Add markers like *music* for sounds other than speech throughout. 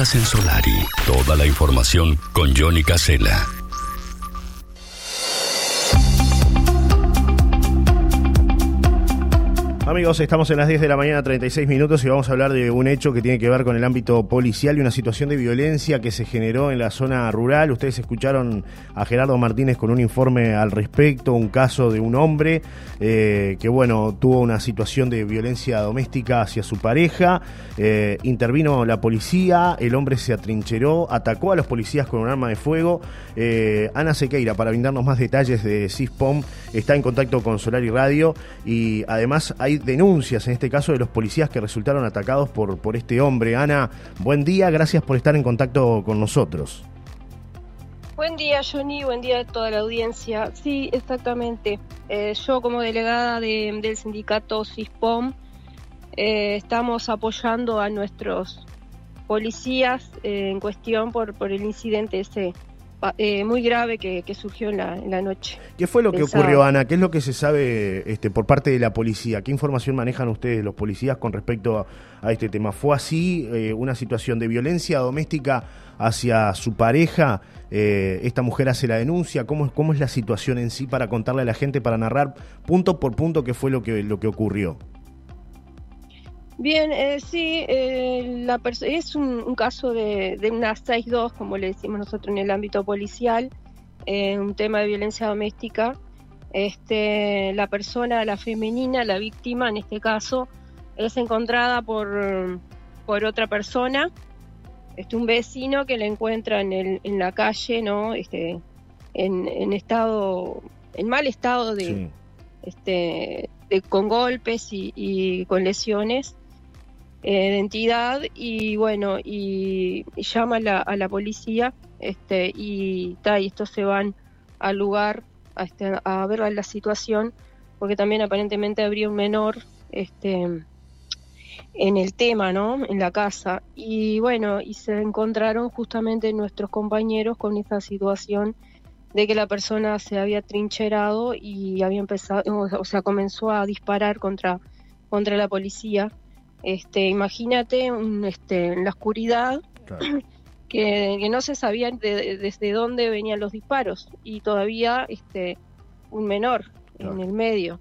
En Solari. Toda la información con Johnny Casella. Amigos, estamos en las 10 de la mañana, 36 minutos, y vamos a hablar de un hecho que tiene que ver con el ámbito policial y una situación de violencia que se generó en la zona rural. Ustedes escucharon a Gerardo Martínez con un informe al respecto, un caso de un hombre eh, que, bueno, tuvo una situación de violencia doméstica hacia su pareja. Eh, intervino la policía, el hombre se atrincheró, atacó a los policías con un arma de fuego. Eh, Ana Sequeira, para brindarnos más detalles de CISPOM, está en contacto con Solari Radio y además hay denuncias, en este caso, de los policías que resultaron atacados por, por este hombre. Ana, buen día, gracias por estar en contacto con nosotros. Buen día, Johnny, buen día a toda la audiencia. Sí, exactamente. Eh, yo como delegada del sindicato CISPOM eh, estamos apoyando a nuestros policías eh, en cuestión por, por el incidente ese eh, muy grave que, surgió en la, noche. ¿Qué fue lo que ocurrió, Ana? ¿Qué es lo que se sabe este, por parte de la policía? ¿Qué información manejan ustedes, los policías, con respecto a, este tema? ¿Fue así eh, una situación de violencia doméstica hacia su pareja? Eh, ¿Esta mujer hace la denuncia? ¿Cómo, ¿Cómo es la situación en sí para contarle a la gente, para narrar punto por punto qué fue lo que, lo que ocurrió? Bien, eh, sí, eh, la es un, caso de, de una 6-2, como le decimos nosotros en el ámbito policial, eh, un tema de violencia doméstica. Este, la persona, la femenina, la víctima en este caso, es encontrada por, por otra persona, este, un vecino que la encuentra en, el, en la calle, ¿no? Este, en, en estado, en mal estado de, este, de, con golpes y, y con lesiones identidad y bueno, y, llama a la, a la, policía este, y, y estos se van al lugar a, este, a ver la situación porque también aparentemente habría un menor este, en el tema, ¿no? En la casa. Y bueno, y se encontraron justamente nuestros compañeros con esta situación de que la persona se había trincherado y había empezado, o sea, comenzó a disparar contra, contra la policía este, imagínate este, en la oscuridad *clears throat* que, no se sabía desde dónde venían los disparos y todavía este, un menor en el medio.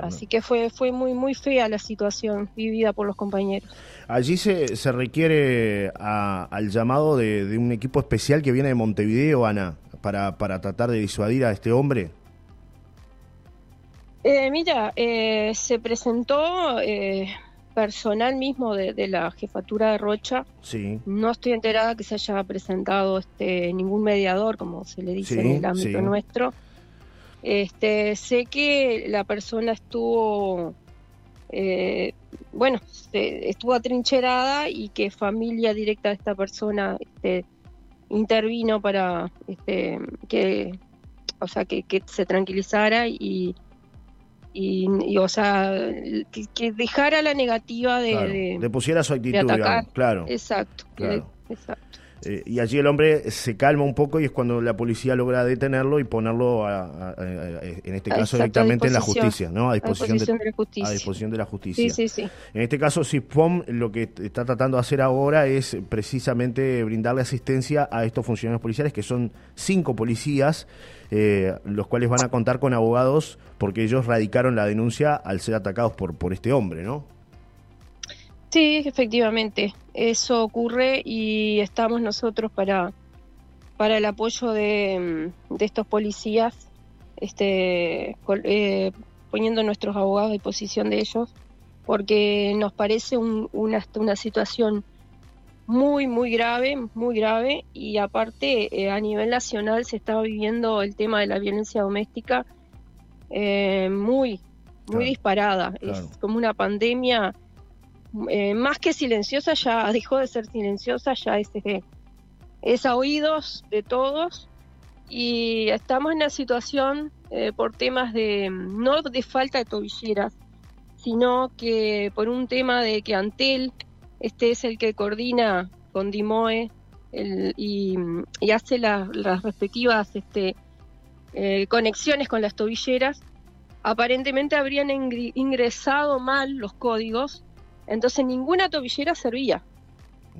Así que fue, fue muy, muy fea la situación vivida por los compañeros. Allí se, se requiere al llamado de, un equipo especial que viene de Montevideo, Ana, para, para tratar de disuadir a este hombre. Eh, mira, eh, se presentó eh, personal mismo de, la jefatura de Rocha. Sí. No estoy enterada que se haya presentado este ningún mediador, como se le dice en el ámbito nuestro. Este, sé que la persona estuvo, eh, bueno, estuvo atrincherada y que familia directa de esta persona este, intervino para este, que, o sea, que se tranquilizara y, y, o sea, que, dejara la negativa de, de, pusiera su actitud, claro. Exacto, exacto. Eh, y allí el hombre se calma un poco y es cuando la policía logra detenerlo y ponerlo, en este caso, directamente en la justicia, ¿no? A disposición, de, la justicia. A disposición de la justicia. Sí, sí, sí. En este caso, SISPOM lo que está tratando de hacer ahora es precisamente brindarle asistencia a estos funcionarios policiales, que son cinco policías, eh, los cuales van a contar con abogados porque ellos radicaron la denuncia al ser atacados por, por este hombre, ¿no? Sí, efectivamente, eso ocurre y estamos nosotros para, para el apoyo de, mm, estos policías, este, eh, poniendo nuestros abogados a disposición de ellos, porque nos parece una, una situación muy, muy grave, muy grave, y aparte eh, a nivel nacional se está viviendo el tema de la violencia doméstica eh, muy, muy disparada. Es como una pandemia eh, más que silenciosa, ya *laughs* dejó de ser silenciosa, ya es, es a oídos de todos. Y estamos en una situación por temas de, no de falta de tobilleras, sino que por un tema de que Antel, este es el que coordina con Dimoe y, hace las respectivas este, eh, conexiones con las tobilleras, aparentemente habrían ingresado mal los códigos entonces ninguna tobillera servía.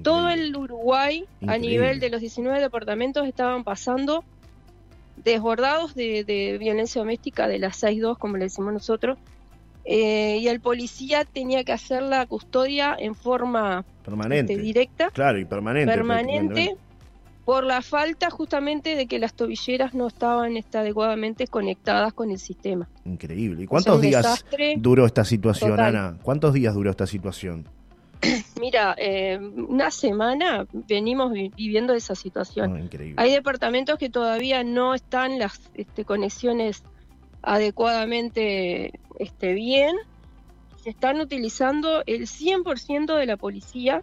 Todo el Uruguay, a nivel de los 19 departamentos, estaban pasando desbordados de, violencia doméstica de las 6-2, como le decimos nosotros, eh, y el policía tenía que hacer la custodia en forma permanente, este, directa. Claro, y permanente. Permanente, por la falta justamente de que las tobilleras no estaban este, adecuadamente conectadas con el sistema. Increíble. ¿Y cuántos días duró esta situación, Ana? ¿Cuántos días duró esta situación? *clears throat* Mira, eh, una semana venimos viviendo esa situación. Oh, Hay departamentos que todavía no están las este, conexiones adecuadamente este, bien. Se están utilizando el 100% de la policía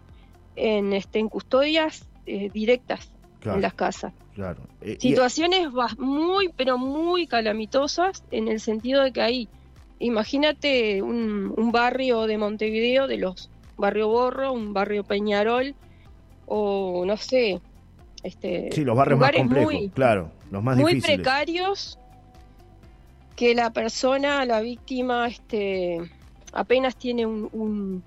en, este, en custodias eh, directas en las casas. Claro. Eh, Situaciones muy, pero muy calamitosas en el sentido de que hay, imagínate un barrio de Montevideo de los barrio Borro, un barrio Peñarol o no sé, este, sí, los barrios más complejos, claro, los más muy precarios que la persona, la víctima, este, apenas tiene un,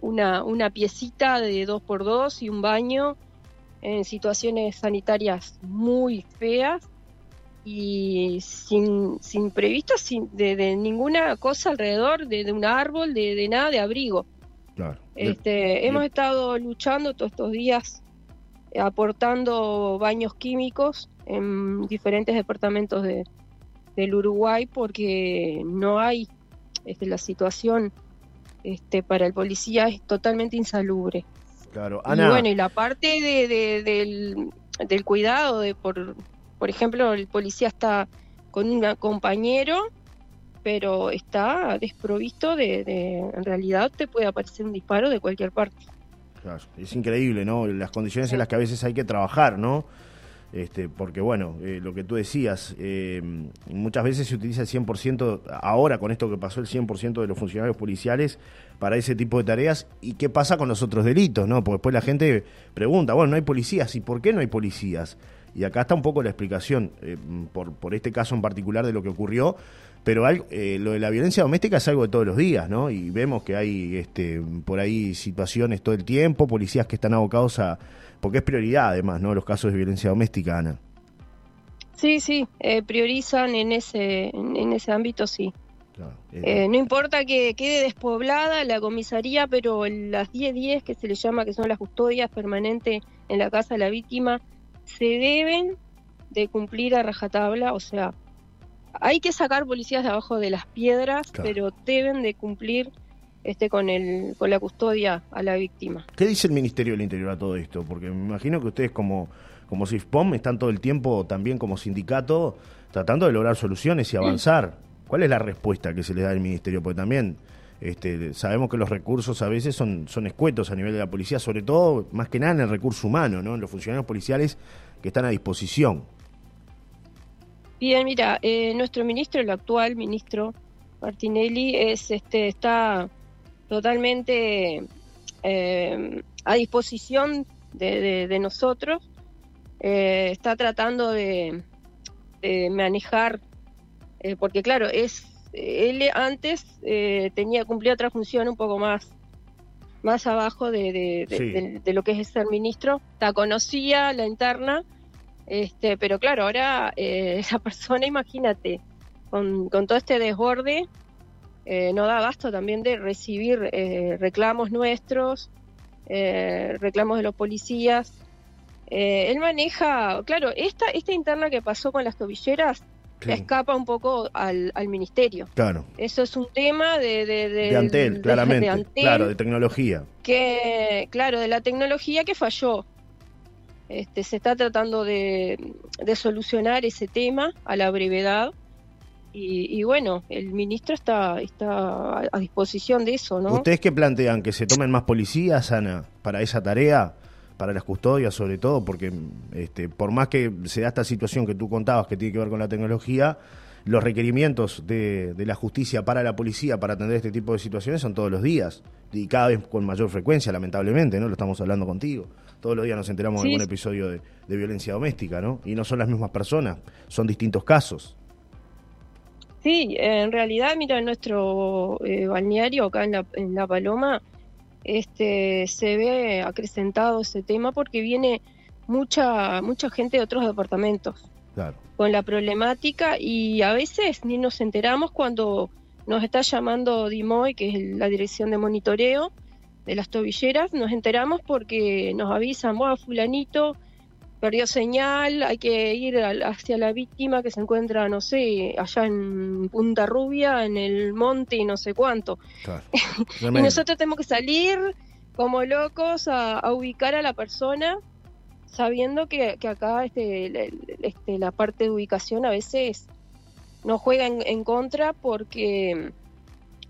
una, una piecita de dos por dos y un baño en situaciones sanitarias muy feas y sin, sin previsto sin, de, ninguna cosa alrededor, de, un árbol, de, de, nada, de abrigo. Este, hemos estado luchando todos estos días, eh, aportando baños químicos en diferentes departamentos de, del Uruguay porque no hay este, la situación este, para el policía es totalmente insalubre. Claro, Y bueno, y la parte de, del, del, cuidado, de por, por ejemplo, el policía está con un compañero pero está desprovisto de, en realidad te puede aparecer un disparo de cualquier parte. Claro, es increíble, ¿no? Las condiciones en las que a veces hay que trabajar, ¿no? Este, porque bueno, eh, lo que tú decías, eh, muchas veces se utiliza el 100%, ahora con esto que pasó, el 100% de los funcionarios policiales para ese tipo de tareas. ¿Y qué pasa con los otros delitos? no Porque después la gente pregunta, bueno, no hay policías, ¿y por qué no hay policías? Y acá está un poco la explicación, eh, por, este caso en particular de lo que ocurrió, pero lo de la violencia doméstica es algo de todos los días, ¿no? Y vemos que hay este, por ahí situaciones todo el tiempo, policías que están abocados a... porque es prioridad además, ¿no? Los casos de violencia doméstica, Ana. Sí, sí, eh, priorizan en ese, en, ese ámbito, sí. Eh, no importa que quede despoblada la comisaría, pero las 10-10 que se le llama, que son las custodias permanentes en la casa de la víctima, se deben de cumplir a rajatabla, o sea, hay que sacar policías de abajo de las piedras, pero deben de cumplir este con el con la custodia a la víctima. ¿Qué dice el Ministerio del Interior a todo esto? Porque me imagino que ustedes como como CIFPOM están todo el tiempo también como sindicato tratando de lograr soluciones y avanzar. *clears throat* ¿Cuál es la respuesta que se le da al Ministerio? Porque también este, sabemos que los recursos a veces son, son escuetos a nivel de la policía, sobre todo, más que nada en el recurso humano, ¿no? en los funcionarios policiales que están a disposición. Bien, mira, eh, nuestro ministro, el actual ministro Martinelli, es, este, está totalmente eh, a disposición de, nosotros. Eh, está tratando de, manejar, porque claro, es él antes tenía cumplía otra función un poco más más abajo de, de, lo que es ser ministro. La conocía la interna este, pero claro, ahora eh, *laughs* esa persona, imagínate, con, todo este desborde, eh, no da gasto también de recibir eh, reclamos nuestros, reclamos de los policías. él maneja, claro, esta, esta interna que pasó con las tobilleras escapa un poco al, ministerio. Claro. Eso es un tema de... De, de, Antel, claramente. claro, de tecnología. Que, claro, de la tecnología que falló. Este, se está tratando de, solucionar ese tema a la brevedad. Y, bueno, el ministro está, está a disposición de eso, ¿no? ¿Ustedes qué plantean? ¿Que se tomen más policías, Ana, para esa tarea? Para las custodias, sobre todo, porque este, por más que se da esta situación que tú contabas que tiene que ver con la tecnología, los requerimientos de, de, la justicia para la policía para atender este tipo de situaciones son todos los días y cada vez con mayor frecuencia, lamentablemente, ¿no? Lo estamos hablando contigo. Todos los días nos enteramos de algún episodio de, violencia doméstica, ¿no? Y no son las mismas personas, son distintos casos. Sí, en realidad, mira, en nuestro eh, balneario acá en la, en la Paloma, este, se ve acrecentado ese tema porque viene mucha, mucha gente de otros departamentos. Con la problemática y a veces ni nos enteramos cuando nos está llamando Dimoy, que es la dirección de monitoreo de las tobilleras, nos enteramos porque nos avisan, bueno, fulanito perdió señal, hay que ir hacia la víctima que se encuentra, no sé, allá en Punta Rubia, en el monte y no sé cuánto. *laughs* y nosotros tenemos que salir como locos a, ubicar a la persona, sabiendo que, acá este, este, la parte de ubicación a veces nos juega en, contra porque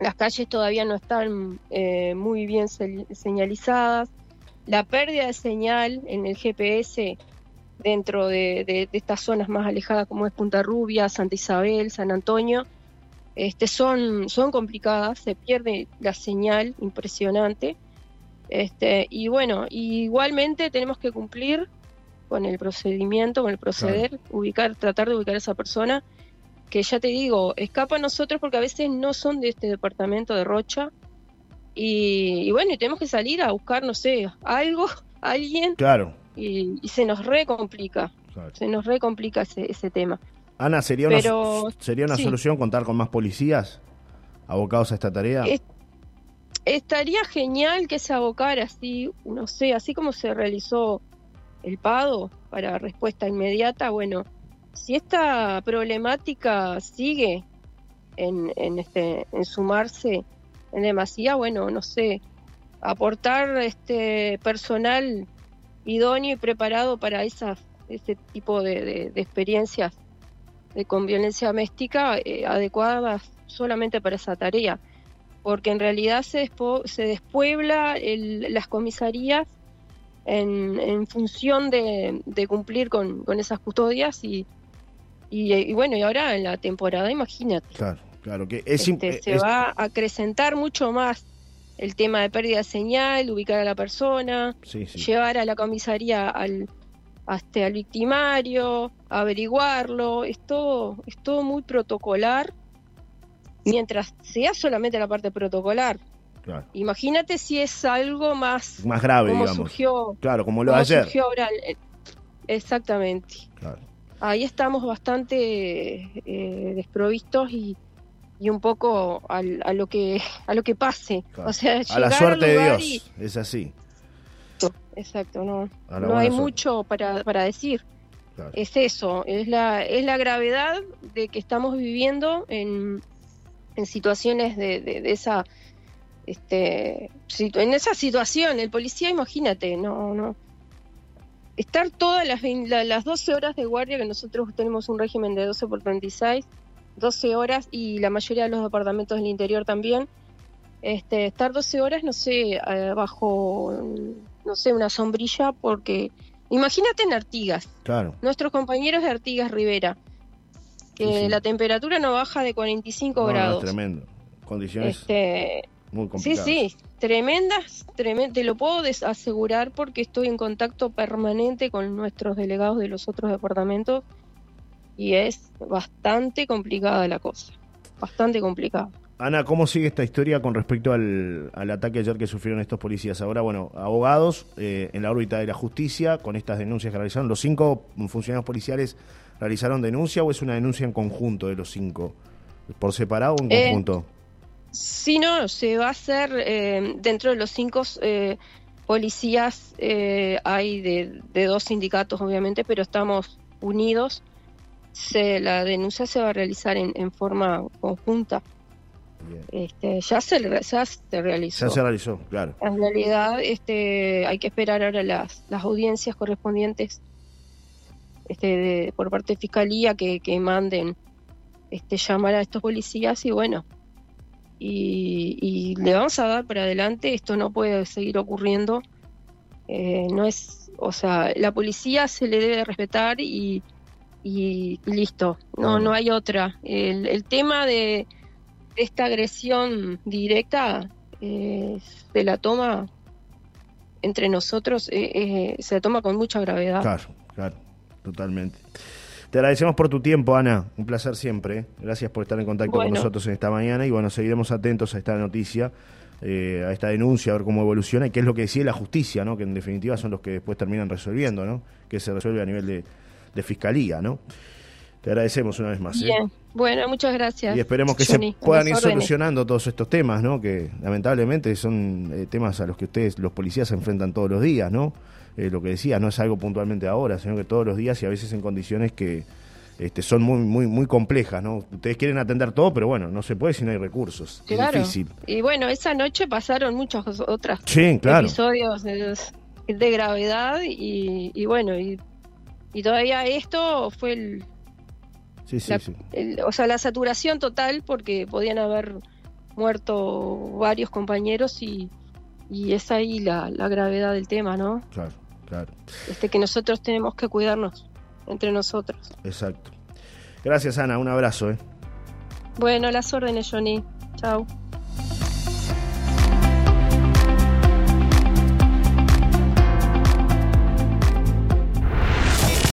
las calles todavía no están eh, muy bien señalizadas. La pérdida de señal en el GPS dentro de, estas zonas más alejadas como es Punta Rubia, Santa Isabel, San Antonio, este, son, son complicadas, se pierde la señal impresionante. Este, y bueno, igualmente tenemos que cumplir con el procedimiento, con el proceder, ubicar, tratar de ubicar a esa persona que ya te digo, escapa a nosotros porque a veces no son de este departamento de Rocha. Y, y bueno, y tenemos que salir a buscar, no sé, algo, *laughs* alguien. Claro y, se nos recomplica, se nos recomplica ese, ese tema. Ana, ¿sería una, ¿sería una solución contar con más policías abocados a esta tarea? estaría genial que se abocara así, no sé, así como se realizó el PADO para respuesta inmediata, bueno, si esta problemática sigue en, en, este, en sumarse en demasía, bueno, no sé, aportar este personal idóneo y preparado para esas, ese tipo de, experiencias de, con violencia doméstica eh, adecuadas solamente para esa tarea, porque en realidad se, se despuebla las comisarías en, función de, cumplir con, esas custodias y, y, bueno, y ahora en la temporada, imagínate. Claro, claro, que es, este, se va a acrecentar mucho más el tema de pérdida de señal, ubicar a la persona, llevar a la comisaría al, hasta al victimario, averiguarlo, es todo, es todo muy protocolar, mientras sea solamente la parte protocolar. Imagínate si es algo más, más grave, como digamos. Surgió, claro, como lo ayer. exactamente. Ahí estamos bastante eh, desprovistos y, y un poco a lo que a lo que pase. O sea, a la suerte de Dios, es así. Exacto, no, no hay mucho para, para decir. Es eso, es la, es la gravedad de que estamos viviendo en, en situaciones de, de, esa este en esa situación el policía imagínate no no estar todas las, las 12 horas de guardia que nosotros tenemos un régimen de 12 por 36 12 horas y la mayoría de los departamentos del interior también. Este, estar 12 horas, no sé, eh, bajo, no sé, una sombrilla, porque imagínate en Artigas, claro. nuestros compañeros de Artigas Rivera, que la temperatura no baja de 45 grados. tremendo, condiciones este, muy complicadas. Sí, sí, tremendas, te lo puedo asegurar porque estoy en contacto permanente con nuestros delegados de los otros departamentos y es bastante complicada la cosa, bastante complicada. Ana, ¿cómo sigue esta historia con respecto al, ataque ayer que sufrieron estos policías? Ahora, bueno, abogados eh, en la órbita de la justicia con estas denuncias que realizaron. ¿Los cinco funcionarios policiales realizaron denuncia o es una denuncia en conjunto de los cinco? ¿Por separado o en eh, conjunto? Sí, no, se va a hacer eh, dentro de los cinco policías, hay de, de dos sindicatos obviamente, pero estamos unidos se, la denuncia se va a realizar en, forma conjunta. Este, ya, se, ya se realizó. Ya se realizó, claro. En realidad este, hay que esperar ahora las, las audiencias correspondientes este, por parte de Fiscalía que, que manden este, llamar a estos policías y bueno, y, y, le vamos a dar para adelante, esto no puede seguir ocurriendo. Eh, no es, o sea, la policía se le debe respetar y, y, listo, no, no hay otra. El, el tema de esta agresión directa eh, se la toma entre nosotros, eh, eh, se la toma con mucha gravedad. Claro, claro, totalmente. Te agradecemos por tu tiempo, Ana. Un placer siempre. Gracias por estar en contacto con nosotros en esta mañana. Y bueno, seguiremos atentos a esta noticia eh, a esta denuncia, a ver cómo evoluciona y qué es lo que decide la justicia, ¿no? que en definitiva son los que después terminan resolviendo, ¿no? que se resuelve a nivel de, de fiscalía. ¿no? Te agradecemos una vez más. ¿eh? Bien, bueno, muchas gracias. Y esperemos que se puedan ir solucionando todos estos temas, ¿no? Que lamentablemente son eh, temas a los que ustedes, los policías, se enfrentan todos los días, ¿no? Eh, lo que decía, no es algo puntualmente ahora, sino que todos los días y a veces en condiciones que este, son muy, muy, muy complejas, ¿no? Ustedes quieren atender todo, pero bueno, no se puede si no hay recursos. Es difícil. Y bueno, esa noche pasaron muchas otras claro. episodios de, de gravedad y, y bueno, y, y todavía esto fue el o sea, la saturación total porque podían haber muerto varios compañeros y, y es ahí la, la, gravedad del tema, ¿no? Claro, claro. Este que nosotros tenemos que cuidarnos entre nosotros. Exacto. Gracias, Ana. Un abrazo. ¿eh? Bueno, las órdenes, Johnny. Chao.